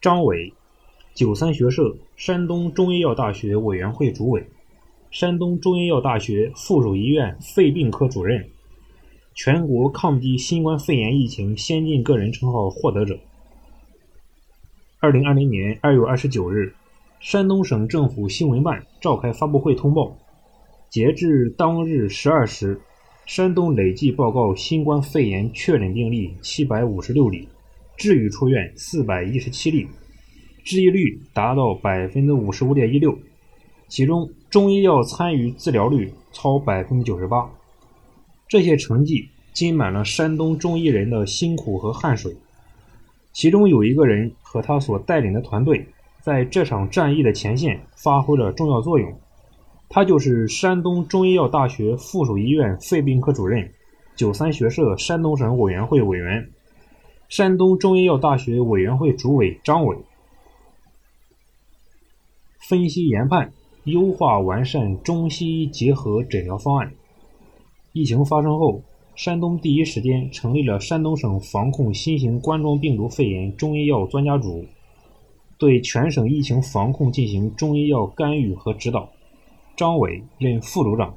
张伟，九三学社山东中医药大学委员会主委，山东中医药大学附属医院肺病科主任，全国抗击新冠肺炎疫情先进个人称号获得者。二零二零年二月二十九日，山东省政府新闻办召开发布会通报，截至当日十二时。山东累计报告新冠肺炎确诊病例七百五十六例，治愈出院四百一十七例，治愈率达到百分之五十五点一六，其中中医药参与治疗率超百分之九十八。这些成绩浸满了山东中医人的辛苦和汗水。其中有一个人和他所带领的团队，在这场战役的前线发挥了重要作用。他就是山东中医药大学附属医院肺病科主任，九三学社山东省委员会委员，山东中医药大学委员会主委张伟。分析研判，优化完善中西医结合诊疗方案。疫情发生后，山东第一时间成立了山东省防控新型冠状病毒肺炎中医药专家组，对全省疫情防控进行中医药干预和指导。张伟任副组长。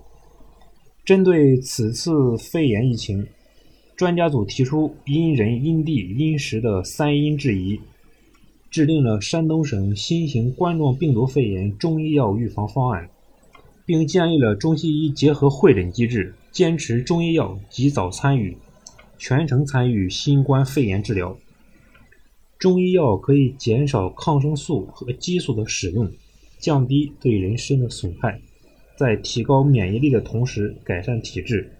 针对此次肺炎疫情，专家组提出因人、因地、因时的三因制宜，制定了山东省新型冠状病毒肺炎中医药预防方案，并建立了中西医结合会诊机制，坚持中医药及早参与、全程参与新冠肺炎治疗。中医药可以减少抗生素和激素的使用，降低对人身的损害。在提高免疫力的同时，改善体质。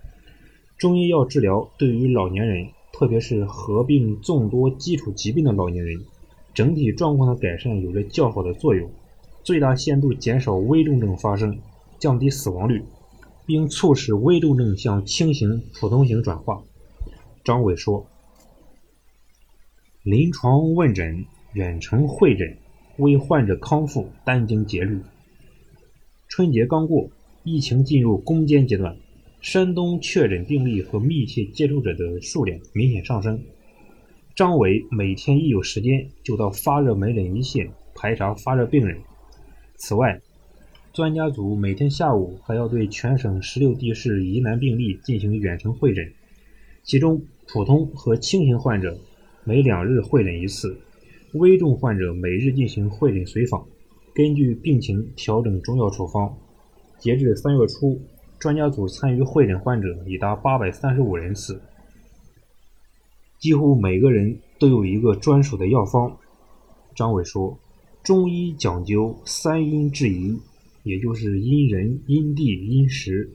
中医药治疗对于老年人，特别是合并众多基础疾病的老年人，整体状况的改善有着较好的作用，最大限度减少危重症发生，降低死亡率，并促使危重症向轻型、普通型转化。张伟说：“临床问诊、远程会诊，为患者康复殚精竭虑。”春节刚过，疫情进入攻坚阶段，山东确诊病例和密切接触者的数量明显上升。张伟每天一有时间就到发热门诊一线排查发热病人。此外，专家组每天下午还要对全省十六地市疑难病例进行远程会诊，其中普通和轻型患者每两日会诊一次，危重患者每日进行会诊随访。根据病情调整中药处方。截至三月初，专家组参与会诊患者已达八百三十五人次，几乎每个人都有一个专属的药方。张伟说：“中医讲究三因制宜，也就是因人、因地、因时，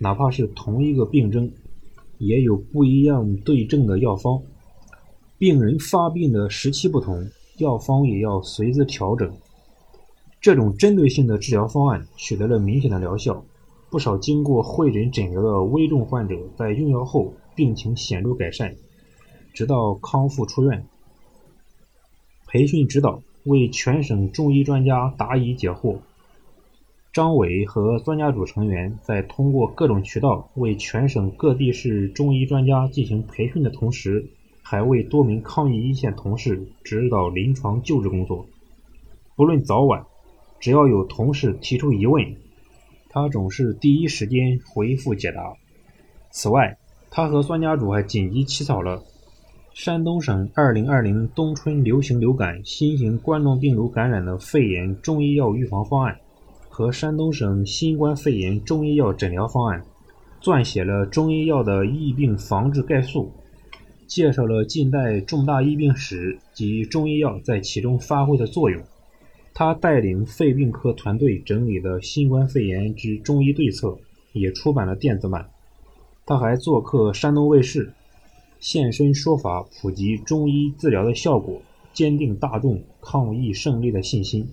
哪怕是同一个病症，也有不一样对症的药方。病人发病的时期不同，药方也要随之调整。”这种针对性的治疗方案取得了明显的疗效，不少经过会诊诊疗的危重患者在用药后病情显著改善，直到康复出院。培训指导为全省中医专家答疑解惑。张伟和专家组成员在通过各种渠道为全省各地市中医专家进行培训的同时，还为多名抗疫一线同事指导临床救治工作，不论早晚。只要有同事提出疑问，他总是第一时间回复解答。此外，他和专家组还紧急起草了山东省2020冬春流行流感新型冠状病毒感染的肺炎中医药预防方案和山东省新冠肺炎中医药诊疗方案，撰写了中医药的疫病防治概述，介绍了近代重大疫病史及中医药在其中发挥的作用。他带领肺病科团队整理的《新冠肺炎之中医对策》也出版了电子版。他还做客山东卫视，现身说法，普及中医治疗的效果，坚定大众抗疫胜利的信心。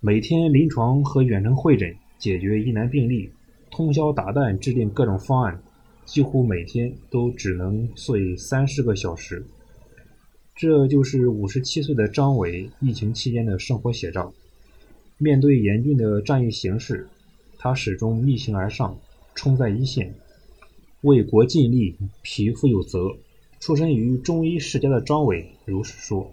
每天临床和远程会诊，解决疑难病例，通宵达旦制定各种方案，几乎每天都只能睡三四个小时。这就是五十七岁的张伟疫情期间的生活写照。面对严峻的战役形势，他始终逆行而上，冲在一线，为国尽力，匹夫有责。出身于中医世家的张伟如是说。